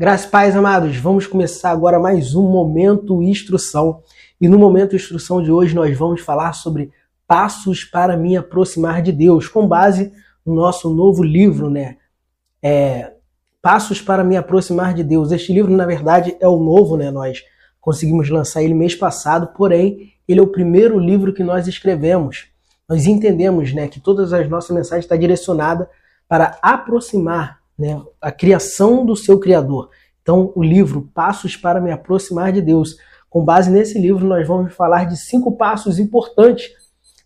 Graças paz, amados, vamos começar agora mais um Momento Instrução. E no Momento Instrução de hoje nós vamos falar sobre passos para me aproximar de Deus, com base no nosso novo livro, né? É, passos para me aproximar de Deus. Este livro, na verdade, é o novo, né? Nós conseguimos lançar ele mês passado, porém, ele é o primeiro livro que nós escrevemos. Nós entendemos, né, que todas as nossas mensagens estão direcionadas para aproximar né, a criação do seu Criador. Então, o livro Passos para me aproximar de Deus. Com base nesse livro, nós vamos falar de cinco passos importantes,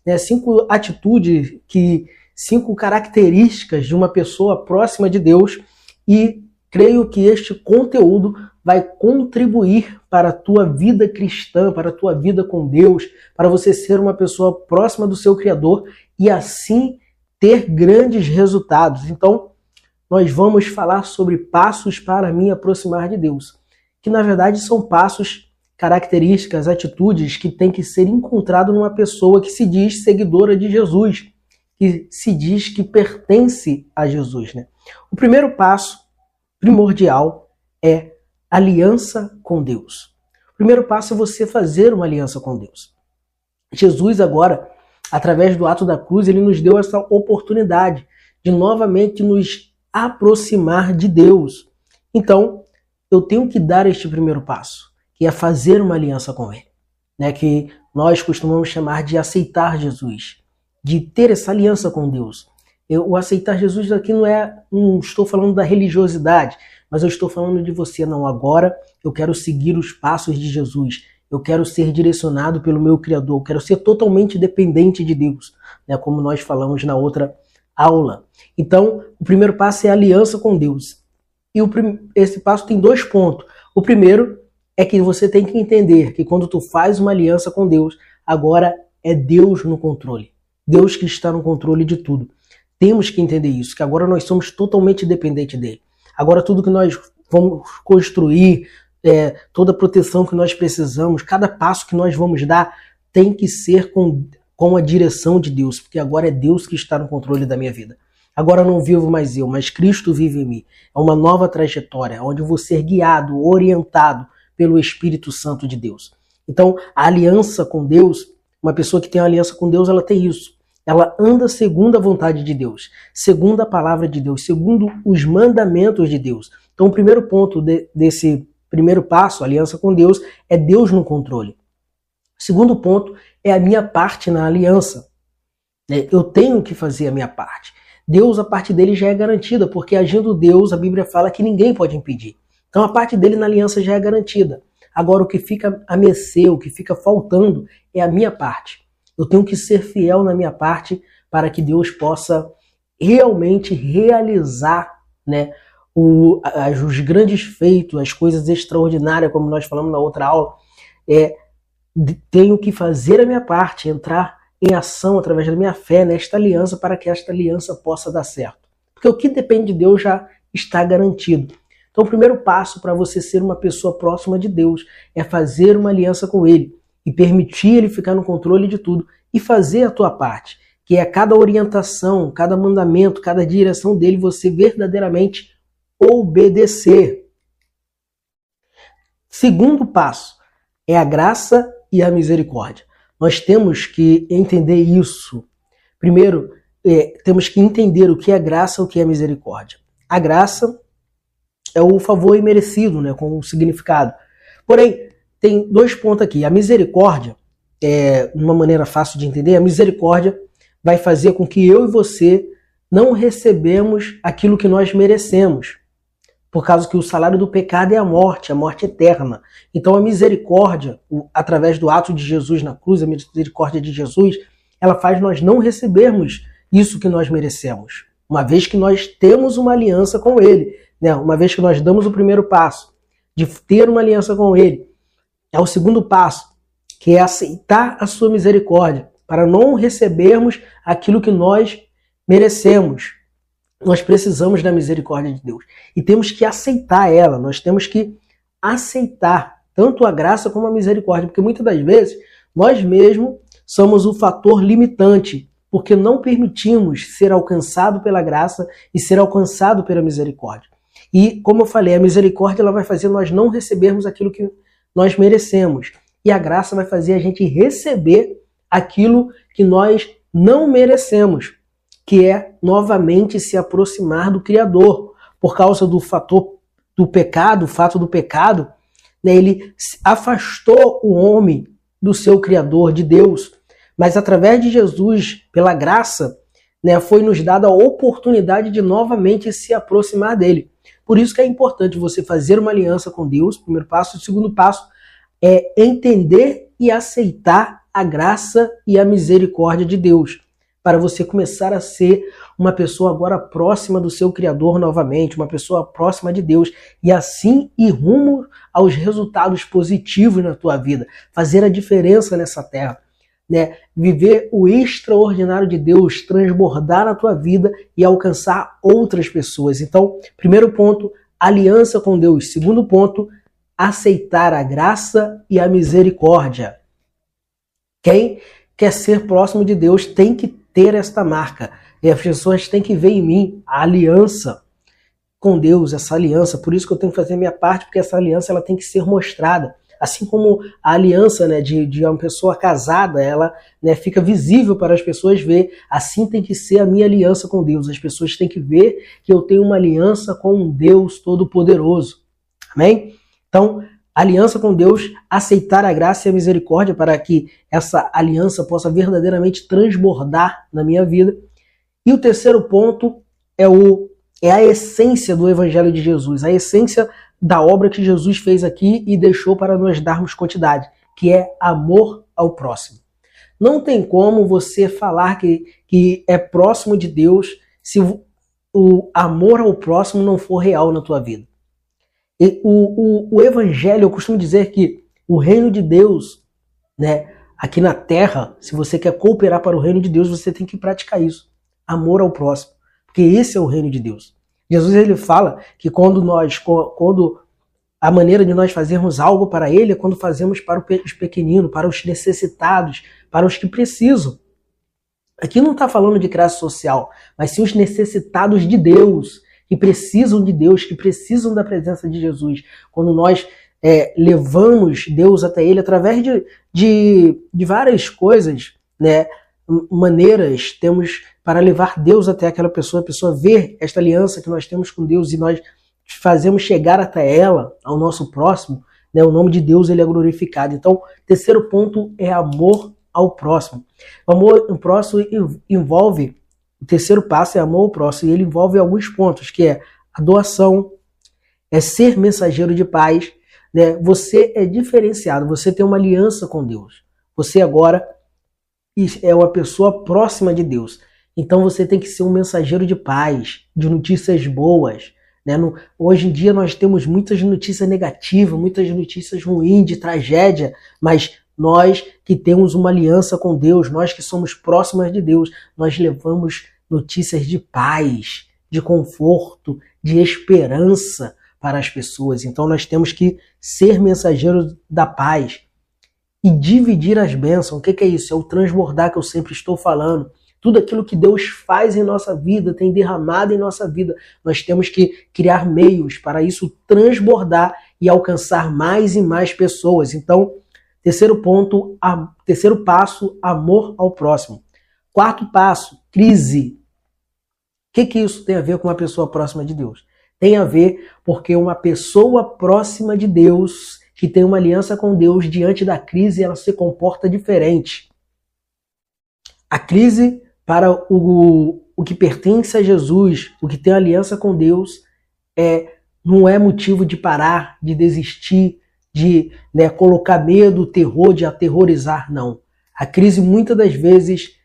né, cinco atitudes, que, cinco características de uma pessoa próxima de Deus. E creio que este conteúdo vai contribuir para a tua vida cristã, para a tua vida com Deus, para você ser uma pessoa próxima do seu Criador e assim ter grandes resultados. Então, nós vamos falar sobre passos para me aproximar de Deus, que na verdade são passos, características, atitudes que tem que ser encontrado numa pessoa que se diz seguidora de Jesus, que se diz que pertence a Jesus. Né? O primeiro passo primordial é aliança com Deus. O primeiro passo é você fazer uma aliança com Deus. Jesus agora, através do ato da cruz, ele nos deu essa oportunidade de novamente nos aproximar de Deus. Então, eu tenho que dar este primeiro passo, que é fazer uma aliança com Ele, né? Que nós costumamos chamar de aceitar Jesus, de ter essa aliança com Deus. Eu, o aceitar Jesus aqui não é, não estou falando da religiosidade, mas eu estou falando de você. Não, agora eu quero seguir os passos de Jesus. Eu quero ser direcionado pelo meu Criador. Eu quero ser totalmente dependente de Deus, né? Como nós falamos na outra aula. Então, o primeiro passo é aliança com Deus. E o, esse passo tem dois pontos. O primeiro é que você tem que entender que quando tu faz uma aliança com Deus, agora é Deus no controle. Deus que está no controle de tudo. Temos que entender isso, que agora nós somos totalmente dependentes dele. Agora tudo que nós vamos construir, é, toda a proteção que nós precisamos, cada passo que nós vamos dar, tem que ser com com a direção de Deus, porque agora é Deus que está no controle da minha vida. Agora não vivo mais eu, mas Cristo vive em mim. É uma nova trajetória, onde eu vou ser guiado, orientado pelo Espírito Santo de Deus. Então, a aliança com Deus, uma pessoa que tem aliança com Deus, ela tem isso. Ela anda segundo a vontade de Deus, segundo a palavra de Deus, segundo os mandamentos de Deus. Então, o primeiro ponto de, desse primeiro passo, aliança com Deus, é Deus no controle. Segundo ponto é a minha parte na aliança. Né? Eu tenho que fazer a minha parte. Deus, a parte dele já é garantida, porque agindo Deus, a Bíblia fala que ninguém pode impedir. Então a parte dele na aliança já é garantida. Agora o que fica a mercê, o que fica faltando é a minha parte. Eu tenho que ser fiel na minha parte para que Deus possa realmente realizar né, o, os grandes feitos, as coisas extraordinárias, como nós falamos na outra aula, é tenho que fazer a minha parte, entrar em ação através da minha fé nesta aliança para que esta aliança possa dar certo. Porque o que depende de Deus já está garantido. Então, o primeiro passo para você ser uma pessoa próxima de Deus é fazer uma aliança com Ele e permitir Ele ficar no controle de tudo e fazer a tua parte, que é cada orientação, cada mandamento, cada direção dele você verdadeiramente obedecer. Segundo passo é a graça e a misericórdia. Nós temos que entender isso. Primeiro, é, temos que entender o que é graça e o que é misericórdia. A graça é o favor imerecido, né, com o significado. Porém, tem dois pontos aqui. A misericórdia, é, uma maneira fácil de entender, a misericórdia vai fazer com que eu e você não recebemos aquilo que nós merecemos por causa que o salário do pecado é a morte, a morte eterna. Então a misericórdia, através do ato de Jesus na cruz, a misericórdia de Jesus, ela faz nós não recebermos isso que nós merecemos. Uma vez que nós temos uma aliança com Ele, né? uma vez que nós damos o primeiro passo de ter uma aliança com Ele, é o segundo passo, que é aceitar a sua misericórdia, para não recebermos aquilo que nós merecemos. Nós precisamos da misericórdia de Deus. E temos que aceitar ela, nós temos que aceitar tanto a graça como a misericórdia, porque muitas das vezes nós mesmos somos o fator limitante, porque não permitimos ser alcançado pela graça e ser alcançado pela misericórdia. E, como eu falei, a misericórdia ela vai fazer nós não recebermos aquilo que nós merecemos. E a graça vai fazer a gente receber aquilo que nós não merecemos, que é novamente se aproximar do Criador. Por causa do fator do pecado, o fato do pecado, né, ele afastou o homem do seu Criador, de Deus. Mas através de Jesus, pela graça, né, foi nos dada a oportunidade de novamente se aproximar dele. Por isso que é importante você fazer uma aliança com Deus, primeiro passo. O segundo passo é entender e aceitar a graça e a misericórdia de Deus, para você começar a ser uma pessoa agora próxima do seu Criador novamente, uma pessoa próxima de Deus, e assim ir rumo aos resultados positivos na tua vida, fazer a diferença nessa terra. Né? Viver o extraordinário de Deus, transbordar na tua vida e alcançar outras pessoas. Então, primeiro ponto, aliança com Deus. Segundo ponto, aceitar a graça e a misericórdia. Quem quer ser próximo de Deus tem que ter esta marca. E as pessoas têm que ver em mim a aliança com Deus, essa aliança. Por isso que eu tenho que fazer minha parte, porque essa aliança ela tem que ser mostrada. Assim como a aliança né, de, de uma pessoa casada, ela né, fica visível para as pessoas ver. Assim tem que ser a minha aliança com Deus. As pessoas têm que ver que eu tenho uma aliança com um Deus Todo-Poderoso. Amém? Então, aliança com Deus, aceitar a graça e a misericórdia para que essa aliança possa verdadeiramente transbordar na minha vida. E o terceiro ponto é o é a essência do evangelho de Jesus, a essência da obra que Jesus fez aqui e deixou para nós darmos quantidade, que é amor ao próximo. Não tem como você falar que, que é próximo de Deus se o amor ao próximo não for real na tua vida. O, o, o evangelho, eu costumo dizer que o reino de Deus, né, aqui na terra, se você quer cooperar para o reino de Deus, você tem que praticar isso. Amor ao próximo. Porque esse é o reino de Deus. Jesus ele fala que quando nós, quando a maneira de nós fazermos algo para ele é quando fazemos para os pequeninos, para os necessitados, para os que precisam. Aqui não está falando de classe social, mas sim os necessitados de Deus, que precisam de Deus, que precisam da presença de Jesus. Quando nós é, levamos Deus até Ele através de, de, de várias coisas, né, maneiras temos para levar Deus até aquela pessoa, a pessoa ver esta aliança que nós temos com Deus e nós fazemos chegar até ela, ao nosso próximo, né, o nome de Deus ele é glorificado. Então, terceiro ponto é amor ao próximo. O amor ao próximo envolve o terceiro passo é amor ao próximo, e ele envolve alguns pontos, que é a doação, é ser mensageiro de paz, né? Você é diferenciado, você tem uma aliança com Deus. Você agora é uma pessoa próxima de Deus. Então você tem que ser um mensageiro de paz, de notícias boas. Né? No, hoje em dia nós temos muitas notícias negativas, muitas notícias ruins, de tragédia, mas nós que temos uma aliança com Deus, nós que somos próximas de Deus, nós levamos notícias de paz, de conforto, de esperança para as pessoas. Então nós temos que ser mensageiros da paz e dividir as bênçãos. O que é isso? É o transbordar que eu sempre estou falando. Tudo aquilo que Deus faz em nossa vida, tem derramado em nossa vida, nós temos que criar meios para isso transbordar e alcançar mais e mais pessoas. Então, terceiro ponto, a, terceiro passo, amor ao próximo. Quarto passo, crise que, que isso tem a ver com uma pessoa próxima de Deus? Tem a ver porque uma pessoa próxima de Deus, que tem uma aliança com Deus, diante da crise, ela se comporta diferente. A crise, para o, o que pertence a Jesus, o que tem aliança com Deus, é não é motivo de parar, de desistir, de né, colocar medo, terror, de aterrorizar, não. A crise muitas das vezes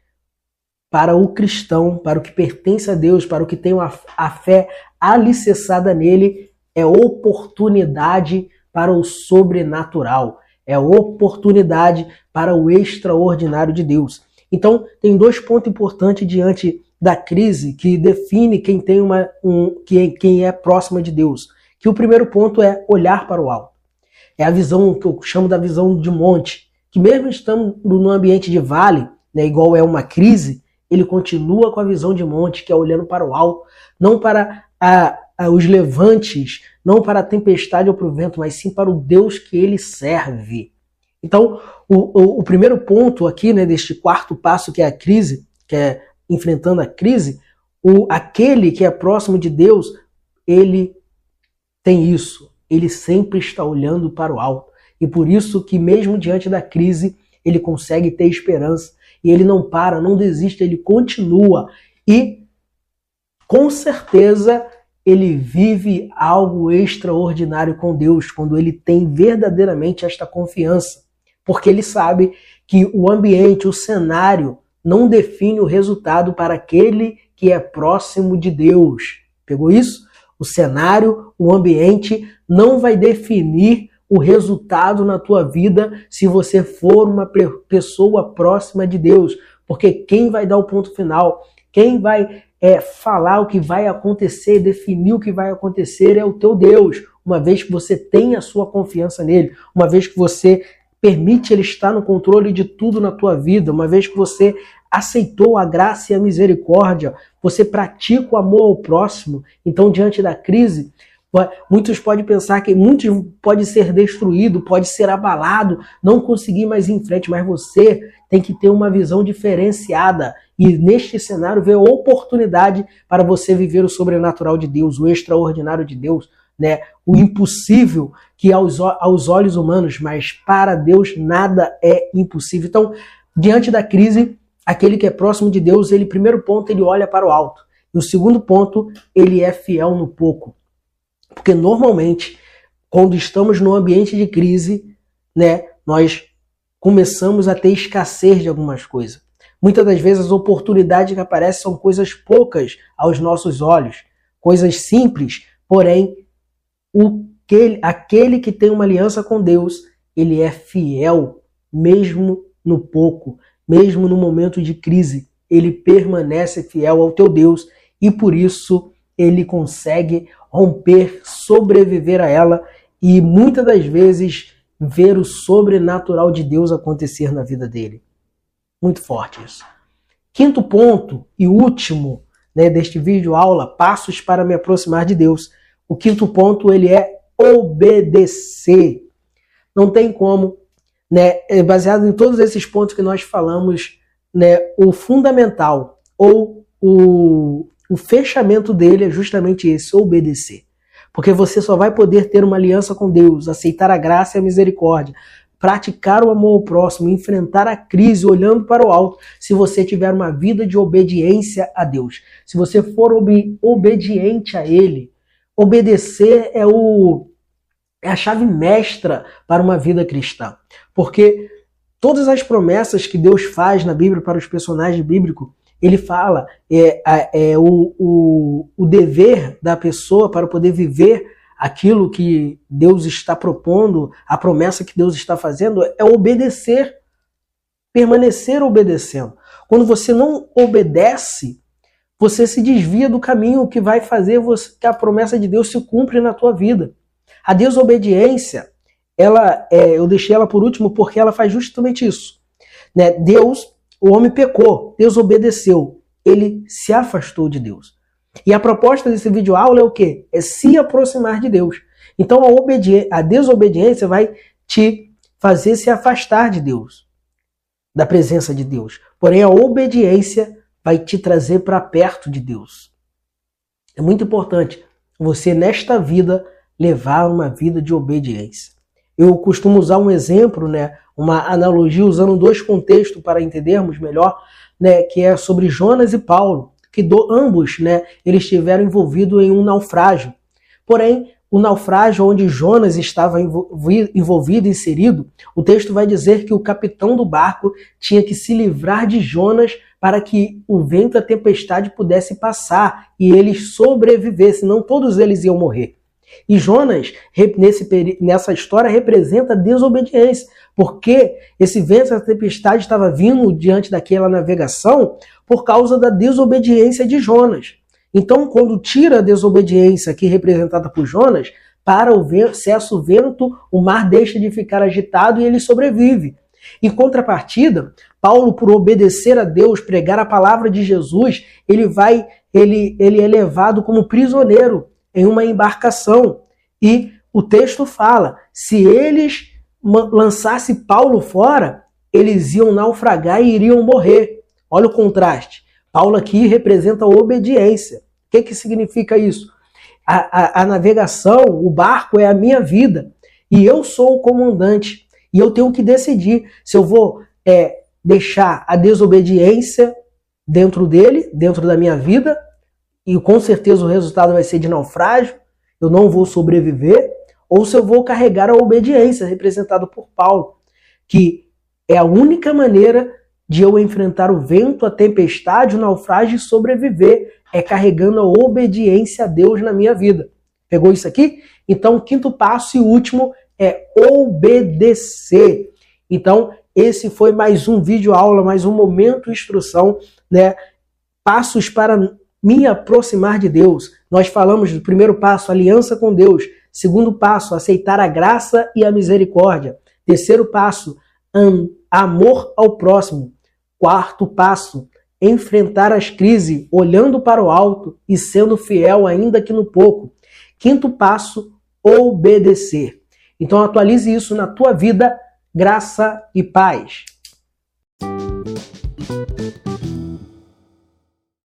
para o cristão, para o que pertence a Deus, para o que tem a fé alicerçada nele, é oportunidade para o sobrenatural, é oportunidade para o extraordinário de Deus. Então, tem dois pontos importantes diante da crise que define quem tem uma um, quem é próxima de Deus. Que o primeiro ponto é olhar para o alto. É a visão que eu chamo da visão de monte, que mesmo estando no ambiente de vale, né, igual é uma crise, ele continua com a visão de monte, que é olhando para o alto, não para a, ah, os levantes, não para a tempestade ou para o vento, mas sim para o Deus que ele serve. Então, o, o, o primeiro ponto aqui, né, deste quarto passo, que é a crise, que é enfrentando a crise, o, aquele que é próximo de Deus, ele tem isso. Ele sempre está olhando para o alto. E por isso que mesmo diante da crise, ele consegue ter esperança. E ele não para, não desiste, ele continua. E com certeza ele vive algo extraordinário com Deus quando ele tem verdadeiramente esta confiança. Porque ele sabe que o ambiente, o cenário, não define o resultado para aquele que é próximo de Deus. Pegou isso? O cenário, o ambiente não vai definir o resultado na tua vida se você for uma pessoa próxima de Deus, porque quem vai dar o ponto final, quem vai é, falar o que vai acontecer, definir o que vai acontecer é o teu Deus, uma vez que você tem a sua confiança nele, uma vez que você permite ele estar no controle de tudo na tua vida, uma vez que você aceitou a graça e a misericórdia, você pratica o amor ao próximo, então diante da crise, muitos podem pensar que muitos pode ser destruído, pode ser abalado, não conseguir mais ir em frente, mas você tem que ter uma visão diferenciada e neste cenário ver oportunidade para você viver o sobrenatural de Deus, o extraordinário de Deus, né? O impossível que aos, aos olhos humanos, mas para Deus nada é impossível. Então, diante da crise, aquele que é próximo de Deus, ele, primeiro ponto, ele olha para o alto. E o segundo ponto, ele é fiel no pouco. Porque normalmente, quando estamos num ambiente de crise, né, nós começamos a ter escassez de algumas coisas. Muitas das vezes as oportunidades que aparecem são coisas poucas aos nossos olhos, coisas simples, porém o que, aquele que tem uma aliança com Deus, ele é fiel mesmo no pouco mesmo no momento de crise, ele permanece fiel ao teu Deus e por isso ele consegue romper, sobreviver a ela e muitas das vezes ver o sobrenatural de Deus acontecer na vida dele. Muito forte isso. Quinto ponto e último né, deste vídeo aula, passos para me aproximar de Deus. O quinto ponto ele é obedecer. Não tem como né, é baseado em todos esses pontos que nós falamos, né, o fundamental ou o, o fechamento dele é justamente esse, obedecer. Porque você só vai poder ter uma aliança com Deus, aceitar a graça e a misericórdia, praticar o amor ao próximo, enfrentar a crise olhando para o alto, se você tiver uma vida de obediência a Deus. Se você for ob obediente a Ele, obedecer é o é a chave mestra para uma vida cristã. Porque todas as promessas que Deus faz na Bíblia para os personagens bíblicos, ele fala é, é o, o, o dever da pessoa para poder viver aquilo que Deus está propondo, a promessa que Deus está fazendo, é obedecer, permanecer obedecendo. Quando você não obedece, você se desvia do caminho que vai fazer você, que a promessa de Deus se cumpre na tua vida. A desobediência, ela, é, eu deixei ela por último porque ela faz justamente isso. Né? Deus, o homem pecou, Deus obedeceu, ele se afastou de Deus. E a proposta desse vídeo aula é o quê? É se aproximar de Deus. Então a, a desobediência vai te fazer se afastar de Deus, da presença de Deus. Porém, a obediência vai te trazer para perto de Deus. É muito importante você, nesta vida, levar uma vida de obediência. Eu costumo usar um exemplo, né, uma analogia usando dois contextos para entendermos melhor, né, que é sobre Jonas e Paulo, que do, ambos, né, eles estiveram envolvidos em um naufrágio. Porém, o naufrágio onde Jonas estava envolvido, inserido, o texto vai dizer que o capitão do barco tinha que se livrar de Jonas para que o vento e a tempestade pudesse passar e eles sobrevivessem, não todos eles iam morrer. E Jonas, nesse, nessa história, representa desobediência, porque esse vento, essa tempestade estava vindo diante daquela navegação por causa da desobediência de Jonas. Então, quando tira a desobediência aqui representada por Jonas, para o vento, cessa o vento, o mar deixa de ficar agitado e ele sobrevive. Em contrapartida, Paulo, por obedecer a Deus, pregar a palavra de Jesus, ele vai, ele, ele é levado como prisioneiro em uma embarcação. E o texto fala: se eles lançassem Paulo fora, eles iam naufragar e iriam morrer. Olha o contraste. Paulo aqui representa a obediência. O que, que significa isso? A, a, a navegação, o barco é a minha vida. E eu sou o comandante. E eu tenho que decidir se eu vou é, deixar a desobediência dentro dele, dentro da minha vida, e com certeza o resultado vai ser de naufrágio, eu não vou sobreviver, ou se eu vou carregar a obediência, representada por Paulo, que é a única maneira de eu enfrentar o vento, a tempestade, o naufrágio e sobreviver, é carregando a obediência a Deus na minha vida. Pegou isso aqui? Então, o quinto passo e último é obedecer. Então, esse foi mais um vídeo aula, mais um momento instrução, né? Passos para me aproximar de Deus. Nós falamos do primeiro passo, aliança com Deus. Segundo passo, aceitar a graça e a misericórdia. Terceiro passo, amor ao próximo. Quarto passo, enfrentar as crises olhando para o alto e sendo fiel ainda que no pouco. Quinto passo, obedecer. Então atualize isso na tua vida, graça e paz.